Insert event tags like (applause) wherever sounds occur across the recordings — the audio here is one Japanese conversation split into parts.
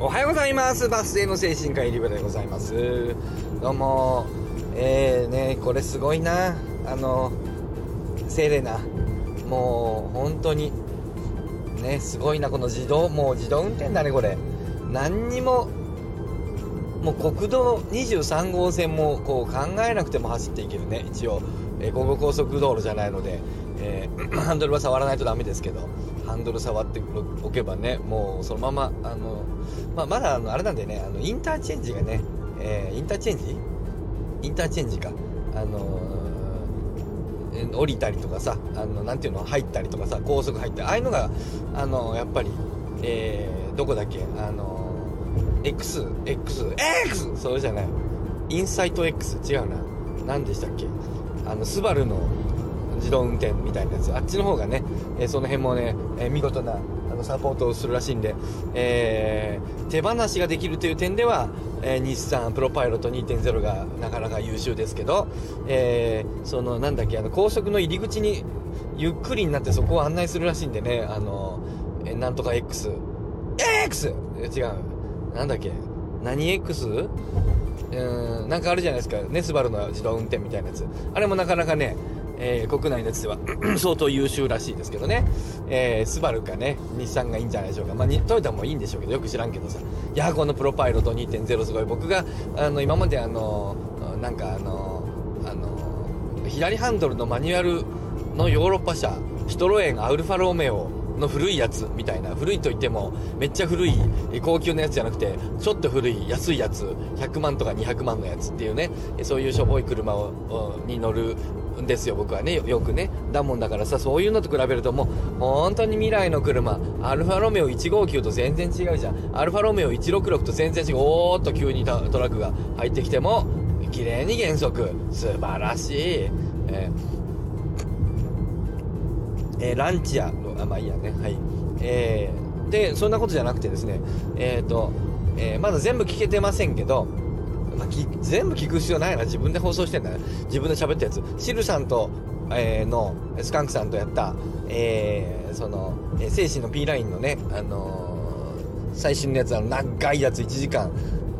おはようございます。バス停の精神科医リブでございます。どうも。えーねこれすごいな。あのセレナ。もう本当にねすごいな。この自動もう自動運転だねこれ。何にももう国道23号線もこう考えなくても走っていけるね。一応、えー、午後高速道路じゃないので、えー、(clears throat) ハンドルは触らないとダメですけどハンドル触っておけばねもうそのままあの、まあ、まだあのあれなんでねあのインターチェンジがね、えー、インターチェンジ？インターチェンジか。あの降りたりとかさあのなんていうの入ったりとかさ高速入ったりああいうのがあのやっぱり、えー、どこだっけあの X、X、X! そうじゃない。インサイト X? 違うな。何でしたっけ？あの、スバルの自動運転みたいなやつ。あっちの方がね、えー、その辺もね、えー、見事な、あの、サポートをするらしいんで、えー、手放しができるという点では、え、日産プロパイロット2.0がなかなか優秀ですけど、えー、その、なんだっけ、あの、高速の入り口に、ゆっくりになってそこを案内するらしいんでね、あの、え、なんとか X。X! 違う。なんだっけ？何？X? うん、なんかあるじゃないですか。ね、スバルの自動運転みたいなやつ。あれもなかなかね、えー、国内のやつでは (clears throat) 相当優秀らしいですけどね。えー、スバルかね、日産がいいんじゃないでしょうか。まあ、トヨタもいいんでしょうけど、よく知らんけどさ。いや、このプロパイロット2.0すごい。僕が、あの、今まであの、なんかあの、あの、左ハンドルのマニュアルのヨーロッパ車、シトロエンアルファロメオの古いやつみたいな古いといってもめっちゃ古い高級なやつじゃなくてちょっと古い安いやつ100万とか200万のやつっていうねそういうしょぼい車をに乗るんですよ僕はね。よくね。だもんだからさそういうのと比べるともう本当に未来の車。アルファロメオ159と全然違うじゃん。アルファロメオ166と全然違う。おーっと急にトラックが入ってきても綺麗に減速。素晴らしい、えーえー、ランチアあまあいいやね。はい。えー、でそんなことじゃなくてですねえっ、ー、と、えー、まだ全部聞けてませんけどまあ、全部聞く必要ないな。自分で放送してんだ。ね自分で喋ったやつ。シルさんと、えー、のスカンクさんとやった、えー、その、えー、精神の P ラインのね、あのー、最新のやつあの長いやつ1時間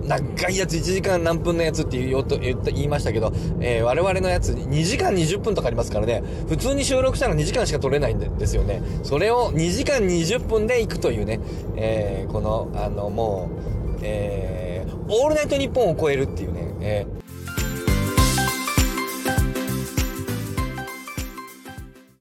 長いやつ1時間何分のやつって言おうと言った言いましたけど、えー、我々のやつ2時間20分とかありますからね、普通に収録したら2時間しか撮れないんですよね。それを2時間20分で行くというね、えー、この、あの、もう、えー、オールナイトニッポンを超えるっていうね、えー